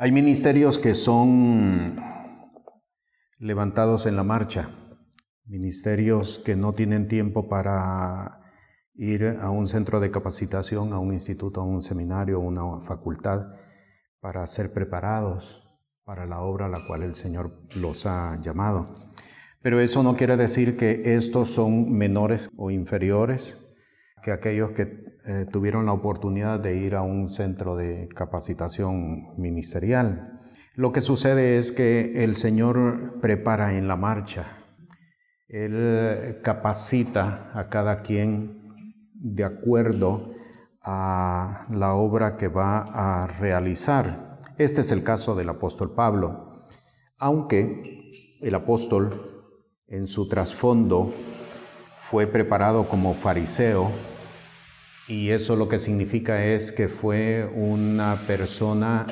Hay ministerios que son levantados en la marcha, ministerios que no tienen tiempo para ir a un centro de capacitación, a un instituto, a un seminario, a una facultad, para ser preparados para la obra a la cual el Señor los ha llamado. Pero eso no quiere decir que estos son menores o inferiores que aquellos que eh, tuvieron la oportunidad de ir a un centro de capacitación ministerial. Lo que sucede es que el Señor prepara en la marcha. Él capacita a cada quien de acuerdo a la obra que va a realizar. Este es el caso del apóstol Pablo. Aunque el apóstol en su trasfondo fue preparado como fariseo, y eso lo que significa es que fue una persona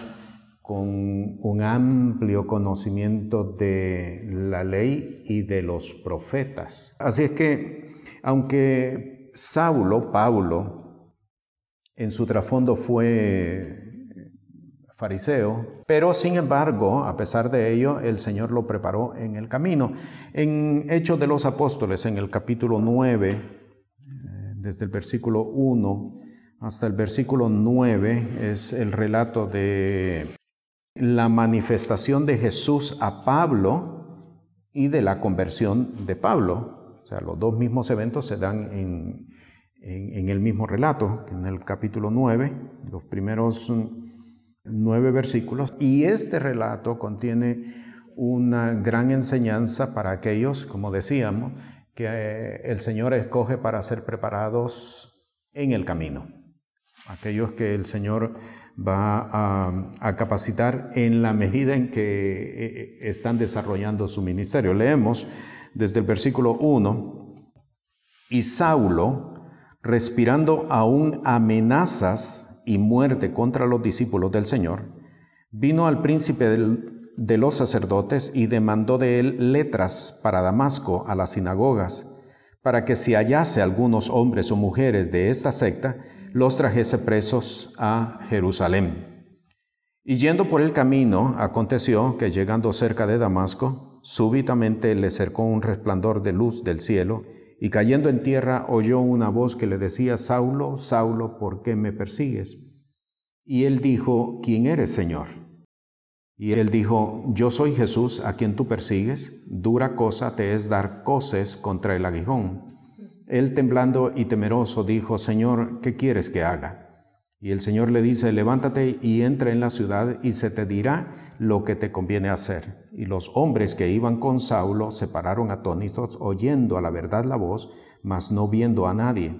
con un amplio conocimiento de la ley y de los profetas. Así es que, aunque Saulo, Pablo, en su trasfondo fue fariseo, pero sin embargo, a pesar de ello, el Señor lo preparó en el camino. En Hechos de los Apóstoles, en el capítulo 9, desde el versículo 1 hasta el versículo 9 es el relato de la manifestación de Jesús a Pablo y de la conversión de Pablo. O sea, los dos mismos eventos se dan en, el mismo relato, en el capítulo 9, los primeros nueve versículos. Y este relato contiene una gran enseñanza para aquellos, como decíamos, que eh, el Señor escoge para ser preparados en el camino. Aquellos que el Señor va a, capacitar en la medida en que eh, eh, están desarrollando su ministerio. Leemos desde el versículo 1, y Saulo, respirando aún amenazas y muerte contra los discípulos del Señor, vino al príncipe del, de los sacerdotes y demandó de él letras para Damasco a las sinagogas, para que si hallase algunos hombres o mujeres de esta secta, los trajese presos a Jerusalén. Y yendo por el camino, aconteció que llegando cerca de Damasco, súbitamente le cercó un resplandor de luz del cielo, y cayendo en tierra oyó una voz que le decía, Saulo, Saulo, ¿por qué me persigues? Y él dijo, ¿quién eres, Señor? Y él dijo, yo soy Jesús a quien tú persigues, dura cosa te es dar coces contra el aguijón. Él temblando y temeroso dijo, Señor, ¿qué quieres que haga? Y el Señor le dice, levántate y entra en la ciudad y se te dirá lo que te conviene hacer. Y los hombres que iban con Saulo se pararon atónitos, oyendo a la verdad la voz, mas no viendo a nadie.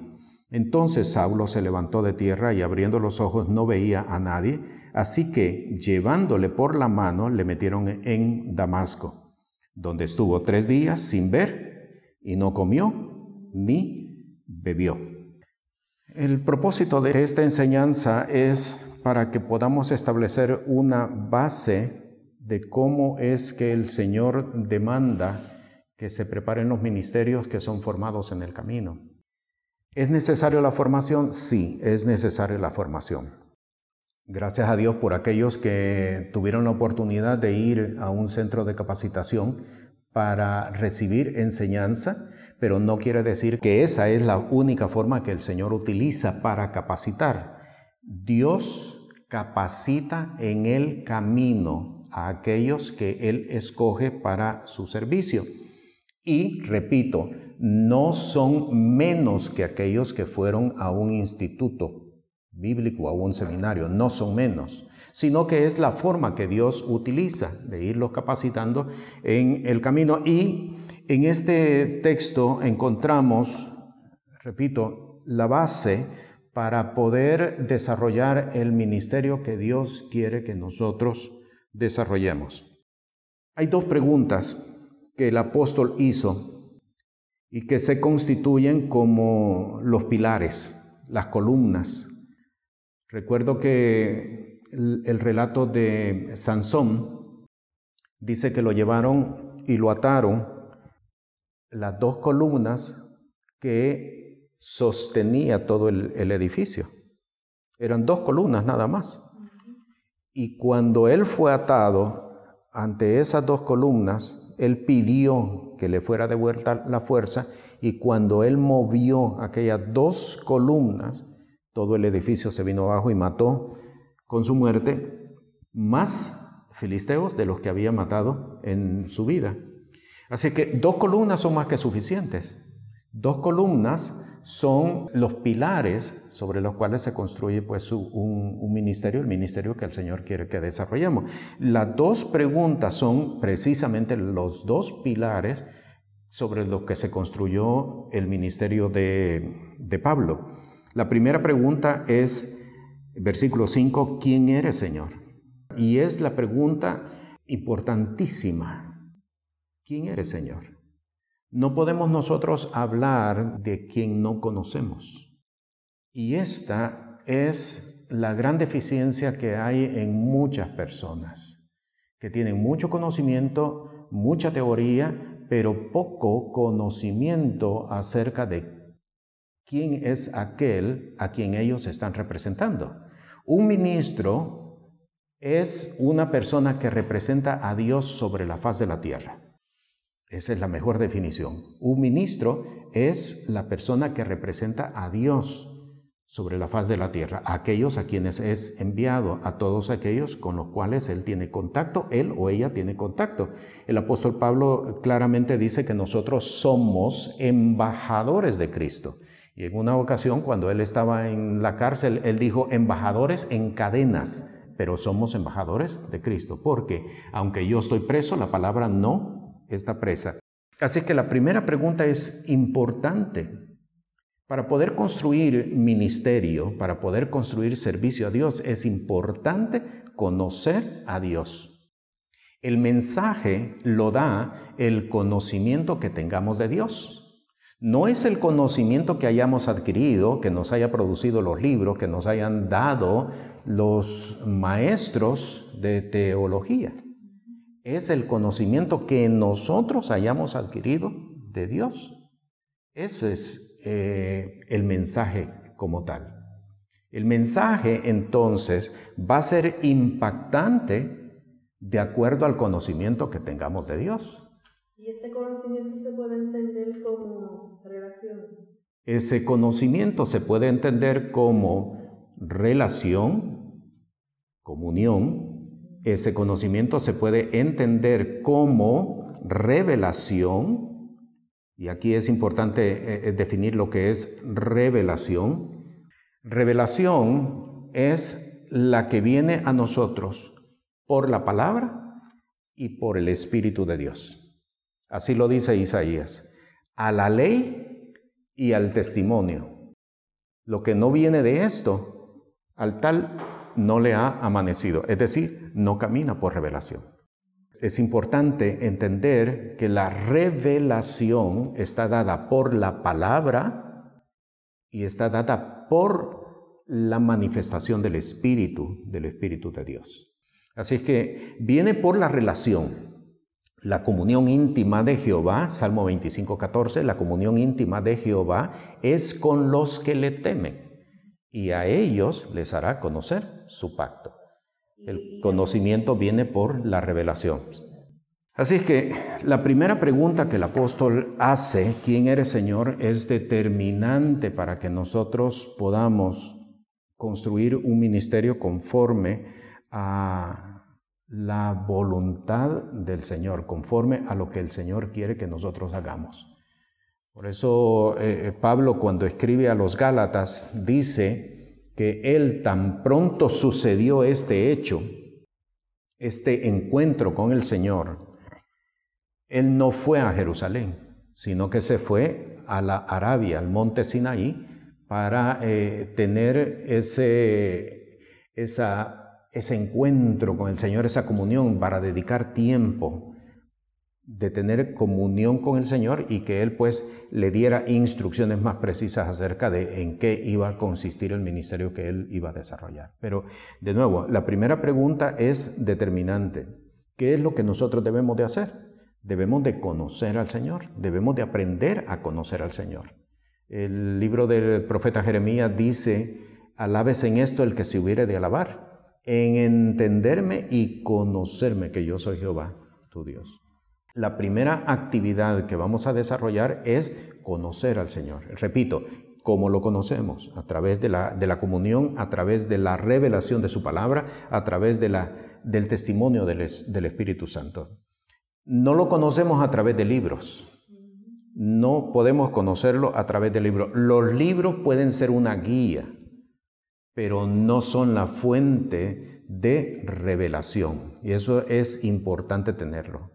Entonces Saulo se levantó de tierra y abriendo los ojos no veía a nadie, Así que, llevándole por la mano, le metieron en Damasco, donde estuvo tres días sin ver y no comió ni bebió. El propósito de esta enseñanza es para que podamos establecer una base de cómo es que el Señor demanda que se preparen los ministerios que son formados en el camino. ¿Es necesario la formación? Sí, es necesaria la formación. Gracias a Dios por aquellos que tuvieron la oportunidad de ir a un centro de capacitación para recibir enseñanza, pero no quiere decir que esa es la única forma que el Señor utiliza para capacitar. Dios capacita en el camino a aquellos que Él escoge para su servicio. Y, repito, no son menos que aquellos que fueron a un instituto bíblico o a un seminario, no son menos, sino que es la forma que Dios utiliza de irlos capacitando en el camino. Y en este texto encontramos, repito, la base para poder desarrollar el ministerio que Dios quiere que nosotros desarrollemos. Hay dos preguntas que el apóstol hizo y que se constituyen como los pilares, las columnas Recuerdo que el, relato de Sansón dice que lo llevaron y lo ataron las dos columnas que sostenía todo el, el edificio. Eran dos columnas nada más. Y cuando él fue atado ante esas dos columnas, él pidió que le fuera devuelta la fuerza y cuando él movió aquellas dos columnas, todo el edificio se vino abajo y mató con su muerte más filisteos de los que había matado en su vida. Así que dos columnas son más que suficientes. Dos columnas son los pilares sobre los cuales se construye pues un, ministerio, el ministerio que el Señor quiere que desarrollemos. Las dos preguntas son precisamente los dos pilares sobre los que se construyó el ministerio de Pablo. La primera pregunta es, versículo 5, ¿quién eres Señor? Y es la pregunta importantísima. ¿Quién eres Señor? No podemos nosotros hablar de quien no conocemos. Y esta es la gran deficiencia que hay en muchas personas, que tienen mucho conocimiento, mucha teoría, pero poco conocimiento acerca de quién es aquel a quien ellos están representando. Un ministro es una persona que representa a Dios sobre la faz de la tierra. Esa es la mejor definición. Un ministro es la persona que representa a Dios sobre la faz de la tierra, aquellos a quienes es enviado, a todos aquellos con los cuales él tiene contacto, él o ella tiene contacto. El apóstol Pablo claramente dice que nosotros somos embajadores de Cristo. Y en una ocasión, cuando él estaba en la cárcel, él dijo, embajadores en cadenas, pero somos embajadores de Cristo, porque aunque yo estoy preso, la palabra no esta presa. Así que la primera pregunta es importante. Para poder construir ministerio, para poder construir servicio a Dios, es importante conocer a Dios. El mensaje lo da el conocimiento que tengamos de Dios. No es el conocimiento que hayamos adquirido, que nos haya producido los libros, que nos hayan dado los maestros de teología es el conocimiento que nosotros hayamos adquirido de Dios. Ese es eh, el mensaje como tal. El mensaje entonces va a ser impactante de acuerdo al conocimiento que tengamos de Dios. Ese conocimiento se puede entender como relación, comunión, ese conocimiento se puede entender como revelación, y aquí es importante eh, eh, definir lo que es revelación. Revelación es la que viene a nosotros por la palabra y por el Espíritu de Dios. Así lo dice Isaías, a la ley y al testimonio. Lo que no viene de esto, al tal no le ha amanecido, es decir, no camina por revelación. Es importante entender que la revelación está dada por la palabra y está dada por la manifestación del Espíritu, del Espíritu de Dios. Así es que viene por la relación, la comunión íntima de Jehová, Salmo 25, 14, la comunión íntima de Jehová es con los que le temen y a ellos les hará conocer su pacto. El conocimiento viene por la revelación. Así es que la primera pregunta que el apóstol hace, ¿quién eres Señor?, es determinante para que nosotros podamos construir un ministerio conforme a la voluntad del Señor, conforme a lo que el Señor quiere que nosotros hagamos. Por eso eh, eh, Pablo cuando escribe a los Gálatas dice que él tan pronto sucedió este hecho, este encuentro con el Señor, él no fue a Jerusalén, sino que se fue a la Arabia, al monte Sinaí, para eh, tener ese, ese encuentro con el Señor, esa comunión, para dedicar tiempo de tener comunión con el Señor y que Él pues le diera instrucciones más precisas acerca de en qué iba a consistir el ministerio que Él iba a desarrollar. Pero de nuevo, la primera pregunta es determinante. ¿Qué es lo que nosotros debemos de hacer? Debemos de conocer al Señor, debemos de aprender a conocer al Señor. El libro del profeta Jeremías dice, alabes en esto el que se hubiere de alabar, en entenderme y conocerme que yo soy Jehová, tu Dios. La primera actividad que vamos a desarrollar es conocer al Señor. Repito, ¿cómo lo conocemos? A través de la, de la comunión, a través de la revelación de su palabra, a través de la, del testimonio del, del Espíritu Santo. No lo conocemos a través de libros. No podemos conocerlo a través de libros. Los libros pueden ser una guía, pero no son la fuente de revelación. Y eso es importante tenerlo.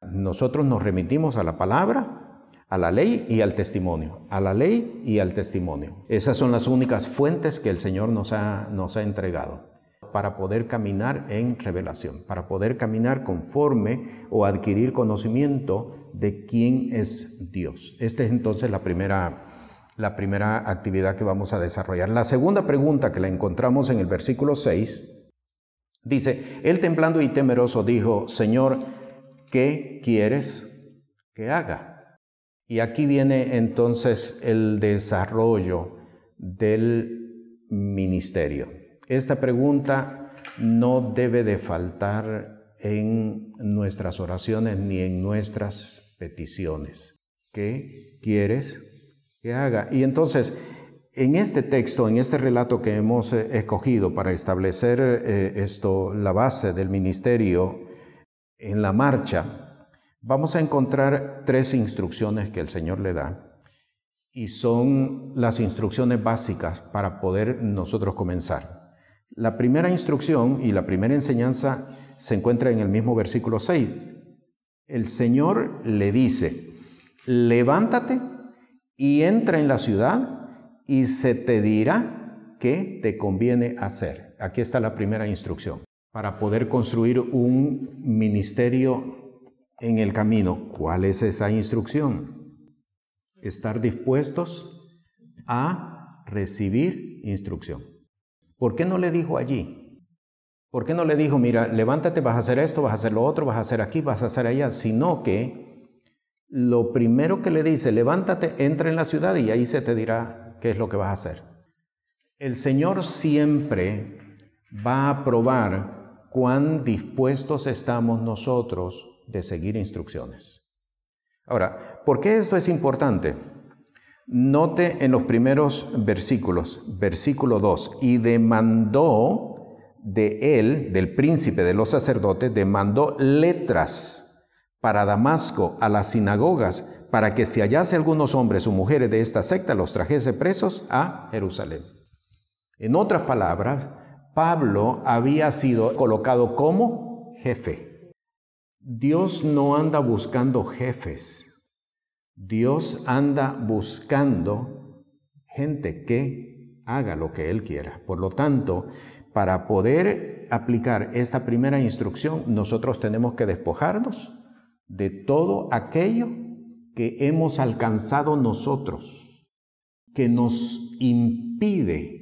Nosotros nos remitimos a la palabra, a la ley y al testimonio. A la ley y al testimonio. Esas son las únicas fuentes que el Señor nos ha, nos ha entregado para poder caminar en revelación, para poder caminar conforme o adquirir conocimiento de quién es Dios. Esta es entonces la primera la primera actividad que vamos a desarrollar. La segunda pregunta que la encontramos en el versículo 6 dice, él temblando y temeroso dijo, Señor, ¿qué quieres que haga? Y aquí viene entonces el desarrollo del ministerio. Esta pregunta no debe de faltar en nuestras oraciones ni en nuestras peticiones. ¿Qué quieres haga. Y entonces, en este texto, en este relato que hemos eh, escogido para establecer eh, esto, la base del ministerio en la marcha, vamos a encontrar tres instrucciones que el Señor le da. Y son las instrucciones básicas para poder nosotros comenzar. La primera instrucción y la primera enseñanza se encuentra en el mismo versículo 6. El Señor le dice, levántate y entra en la ciudad y se te dirá qué te conviene hacer. Aquí está la primera instrucción. Para poder construir un ministerio en el camino, ¿cuál es esa instrucción? Estar dispuestos a recibir instrucción. ¿Por qué no le dijo allí? ¿Por qué no le dijo, mira, levántate, vas a hacer esto, vas a hacer lo otro, vas a hacer aquí, vas a hacer allá? Sino que lo primero que le dice, levántate, entra en la ciudad y ahí se te dirá qué es lo que vas a hacer. El Señor siempre va a probar cuán dispuestos estamos nosotros de seguir instrucciones. Ahora, ¿por qué esto es importante? Note en los primeros versículos, versículo 2, y demandó de él, del príncipe de los sacerdotes, demandó letras para Damasco a las sinagogas, para que si hallase algunos hombres o mujeres de esta secta, los trajese presos a Jerusalén. En otras palabras, Pablo había sido colocado como jefe. Dios no anda buscando jefes. Dios anda buscando gente que haga lo que Él quiera. Por lo tanto, para poder aplicar esta primera instrucción, nosotros tenemos que despojarnos de todo aquello que hemos alcanzado nosotros, que nos impide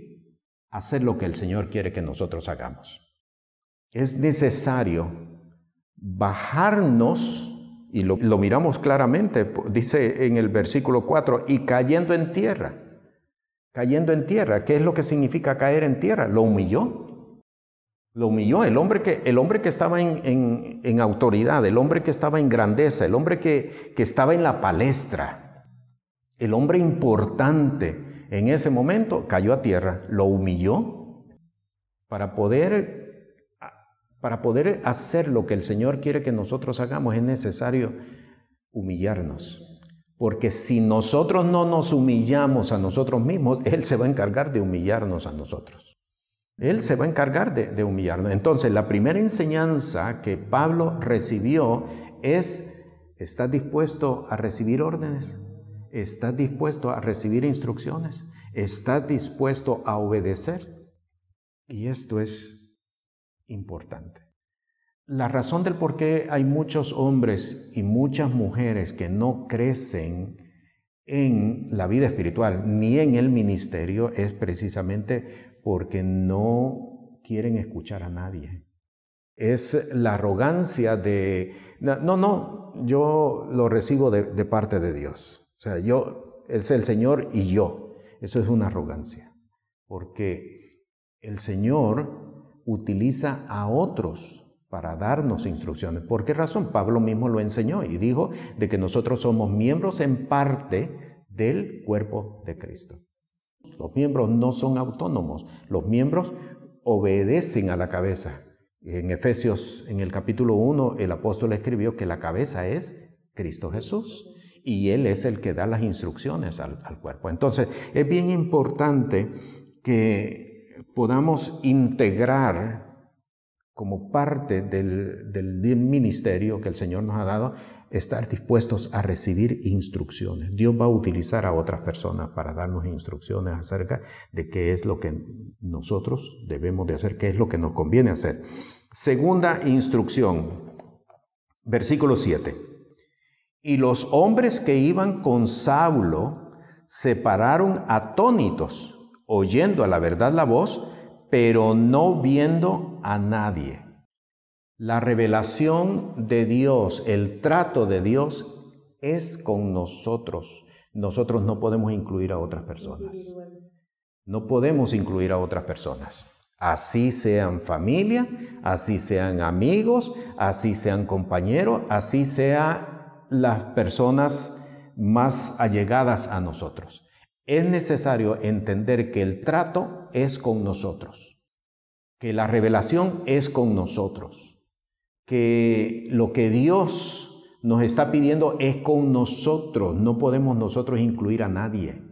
hacer lo que el Señor quiere que nosotros hagamos. Es necesario bajarnos, y lo, miramos claramente, dice en el versículo 4, y cayendo en tierra. Cayendo en tierra, ¿qué es lo que significa caer en tierra? Lo humilló. Lo humilló, el hombre que, el hombre que estaba en, autoridad, el hombre que estaba en grandeza, el hombre que, que estaba en la palestra, el hombre importante en ese momento cayó a tierra, lo humilló para poder, para poder hacer lo que el Señor quiere que nosotros hagamos es necesario humillarnos. Porque si nosotros no nos humillamos a nosotros mismos, Él se va a encargar de humillarnos a nosotros. Él se va a encargar de, humillarnos. Entonces, la primera enseñanza que Pablo recibió es, ¿estás dispuesto a recibir órdenes? ¿Estás dispuesto a recibir instrucciones? ¿Estás dispuesto a obedecer? Y esto es importante. La razón del por qué hay muchos hombres y muchas mujeres que no crecen en la vida espiritual ni en el ministerio es precisamente porque no quieren escuchar a nadie. Es la arrogancia de, no, no, yo lo recibo de, parte de Dios. O sea, yo, es el Señor y yo. Eso es una arrogancia. Porque el Señor utiliza a otros para darnos instrucciones. ¿Por qué razón? Pablo mismo lo enseñó y dijo de que nosotros somos miembros en parte del cuerpo de Cristo. Los miembros no son autónomos, los miembros obedecen a la cabeza. En Efesios, en el capítulo 1, el apóstol escribió que la cabeza es Cristo Jesús y Él es el que da las instrucciones al, al cuerpo. Entonces, es bien importante que podamos integrar como parte del, ministerio que el Señor nos ha dado, estar dispuestos a recibir instrucciones. Dios va a utilizar a otras personas para darnos instrucciones acerca de qué es lo que nosotros debemos de hacer, qué es lo que nos conviene hacer. Segunda instrucción, versículo 7. Y los hombres que iban con Saulo se pararon atónitos, oyendo a la verdad la voz, pero no viendo a nadie. La revelación de Dios, el trato de Dios es con nosotros. Nosotros no podemos incluir a otras personas. No podemos incluir a otras personas. Así sean familia, así sean amigos, así sean compañeros, así sean las personas más allegadas a nosotros es necesario entender que el trato es con nosotros, que la revelación es con nosotros, que lo que Dios nos está pidiendo es con nosotros, no podemos nosotros incluir a nadie.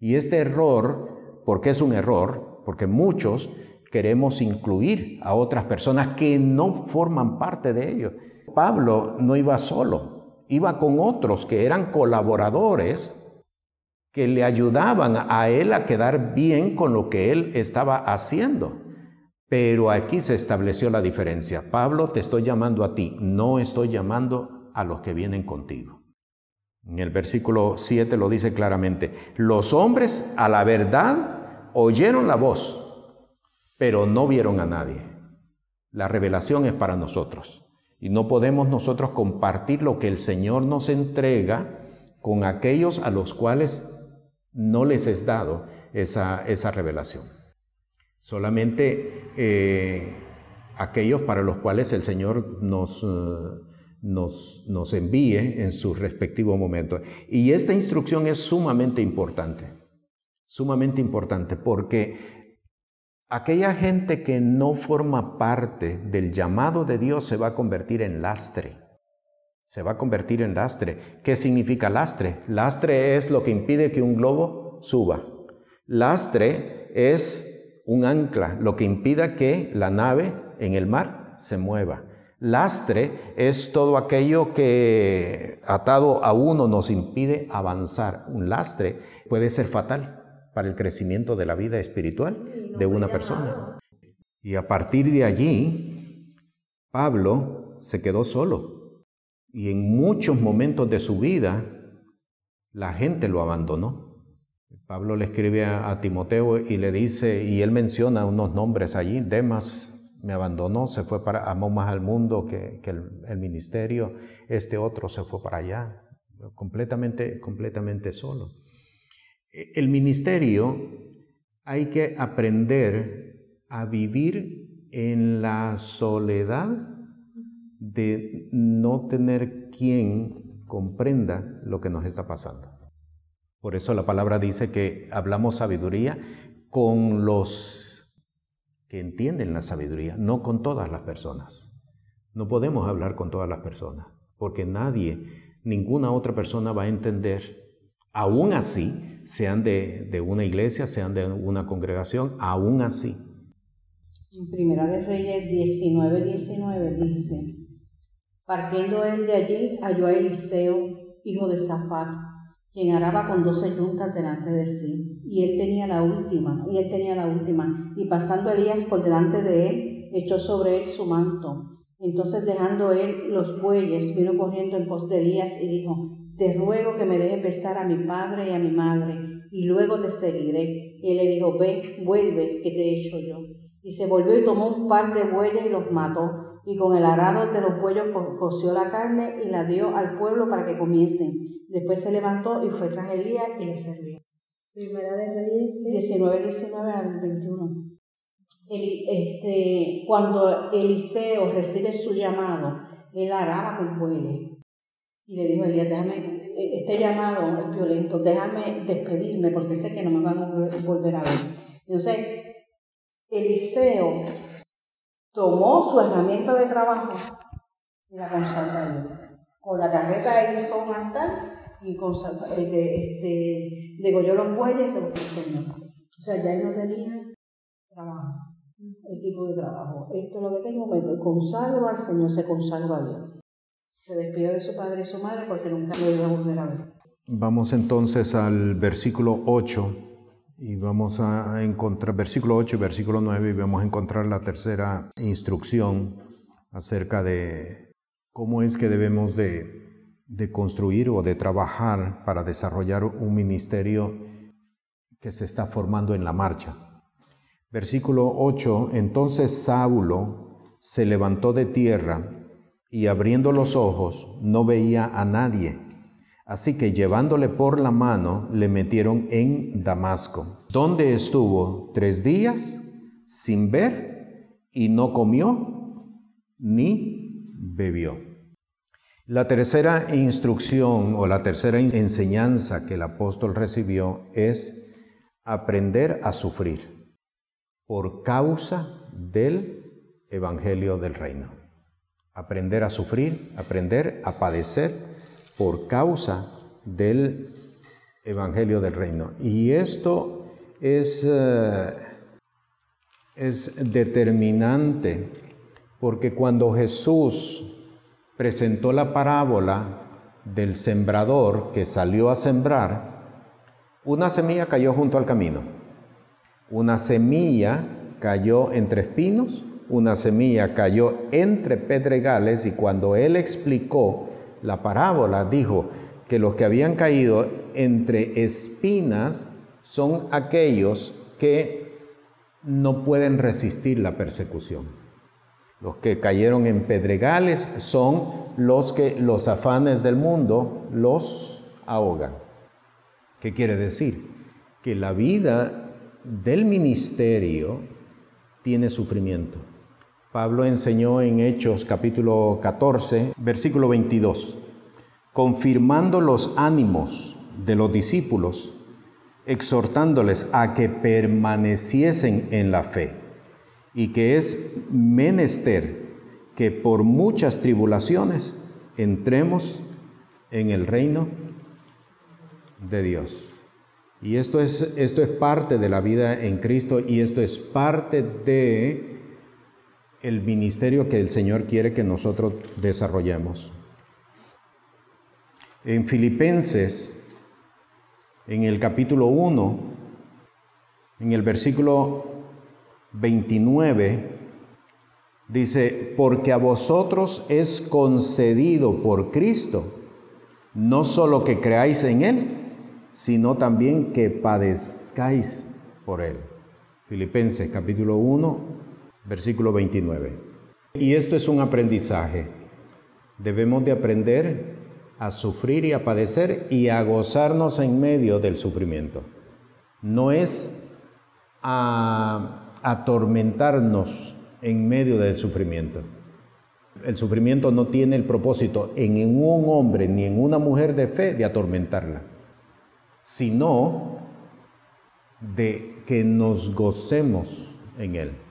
Y este error, porque es un error, porque muchos queremos incluir a otras personas que no forman parte de ello. Pablo no iba solo, iba con otros que eran colaboradores que le ayudaban a él a quedar bien con lo que él estaba haciendo. Pero aquí se estableció la diferencia. Pablo, te estoy llamando a ti, no estoy llamando a los que vienen contigo. En el versículo 7 lo dice claramente, los hombres a la verdad oyeron la voz, pero no vieron a nadie. La revelación es para nosotros y no podemos nosotros compartir lo que el Señor nos entrega con aquellos a los cuales no les es dado esa, esa revelación. Solamente eh, aquellos para los cuales el Señor nos, eh, nos, nos envíe en su respectivo momento. Y esta instrucción es sumamente importante, sumamente importante, porque aquella gente que no forma parte del llamado de Dios se va a convertir en lastre se va a convertir en lastre. ¿Qué significa lastre? Lastre es lo que impide que un globo suba. Lastre es un ancla, lo que impida que la nave en el mar se mueva. Lastre es todo aquello que atado a uno nos impide avanzar. Un lastre puede ser fatal para el crecimiento de la vida espiritual de una persona. Y a partir de allí, Pablo se quedó solo. Y en muchos momentos de su vida, la gente lo abandonó. Pablo le escribe a, Timoteo y le dice, y él menciona unos nombres allí, Demas me abandonó, se fue para, amó más al mundo que, el, ministerio, este otro se fue para allá, completamente, completamente solo. El ministerio hay que aprender a vivir en la soledad de no tener quien comprenda lo que nos está pasando. Por eso la palabra dice que hablamos sabiduría con los que entienden la sabiduría, no con todas las personas. No podemos hablar con todas las personas, porque nadie, ninguna otra persona va a entender, aún así, sean de, una iglesia, sean de una congregación, aún así. En Primera de Reyes 19, 19 dice, Partiendo él de allí, halló a Eliseo, hijo de Safat, quien araba con doce yuntas delante de sí, y él tenía la última, y él tenía la última, y pasando Elías por delante de él, echó sobre él su manto. Entonces dejando él los bueyes, vino corriendo en pos de Elías y dijo, te ruego que me dejes besar a mi padre y a mi madre, y luego te seguiré. Y él le dijo, ve, vuelve, que te echo yo. Y se volvió y tomó un par de bueyes y los mató, y con el arado de los bueyos coció la carne y la dio al pueblo para que comiesen. Después se levantó y fue tras Elías y le sirvió. Primera de Reyes. 19, 19 al 21. el- este, cuando Eliseo recibe su llamado, él araba con bueyes. Y le dijo a Elías, déjame, eh, este llamado es violento, déjame despedirme porque sé que no me van a vol- volver a ver. Entonces, Eliseo tomó su herramienta de trabajo y la consagró. Con la carreta hizo un altar y consagró- eh, este, degolló los bueyes y se los puso. O sea, ya él no tenía trabajo, equipo de trabajo. Esto es lo que tengo, me consagro al Señor, se consagra a Dios. Se despide de su padre y su madre porque nunca lo iba a volver a ver. Vamos entonces al versículo 8 y vamos a encontrar versículo 8 y versículo 9 y vamos a encontrar la tercera instrucción acerca de cómo es que debemos de, construir o de trabajar para desarrollar un ministerio que se está formando en la marcha. Versículo 8, entonces Saulo se levantó de tierra y abriendo los ojos no veía a nadie. Así que llevándole por la mano le metieron en Damasco, donde estuvo tres días sin ver y no comió ni bebió. La tercera instrucción o la tercera enseñanza que el apóstol recibió es aprender a sufrir por causa del Evangelio del Reino. Aprender a sufrir, aprender a padecer por causa del Evangelio del Reino. Y esto es, eh, es determinante porque cuando Jesús presentó la parábola del sembrador que salió a sembrar, una semilla cayó junto al camino. Una semilla cayó entre espinos, una semilla cayó entre pedregales y cuando él explicó la parábola dijo que los que habían caído entre espinas son aquellos que no pueden resistir la persecución. Los que cayeron en pedregales son los que los afanes del mundo los ahogan. ¿Qué quiere decir? Que la vida del ministerio tiene sufrimiento. Pablo enseñó en Hechos capítulo 14, versículo 22, confirmando los ánimos de los discípulos, exhortándoles a que permaneciesen en la fe y que es menester que por muchas tribulaciones entremos en el reino de Dios. Y esto es, esto es parte de la vida en Cristo y esto es parte de el ministerio que el Señor quiere que nosotros desarrollemos. En Filipenses, en el capítulo 1, en el versículo 29, dice, porque a vosotros es concedido por Cristo, no solo que creáis en Él, sino también que padezcáis por Él. Filipenses capítulo 1, versículo 29. Y esto es un aprendizaje. Debemos de aprender a sufrir y a padecer y a gozarnos en medio del sufrimiento. No es a atormentarnos en medio del sufrimiento. El sufrimiento no tiene el propósito en un hombre ni en una mujer de fe de atormentarla, sino de que nos gocemos en él.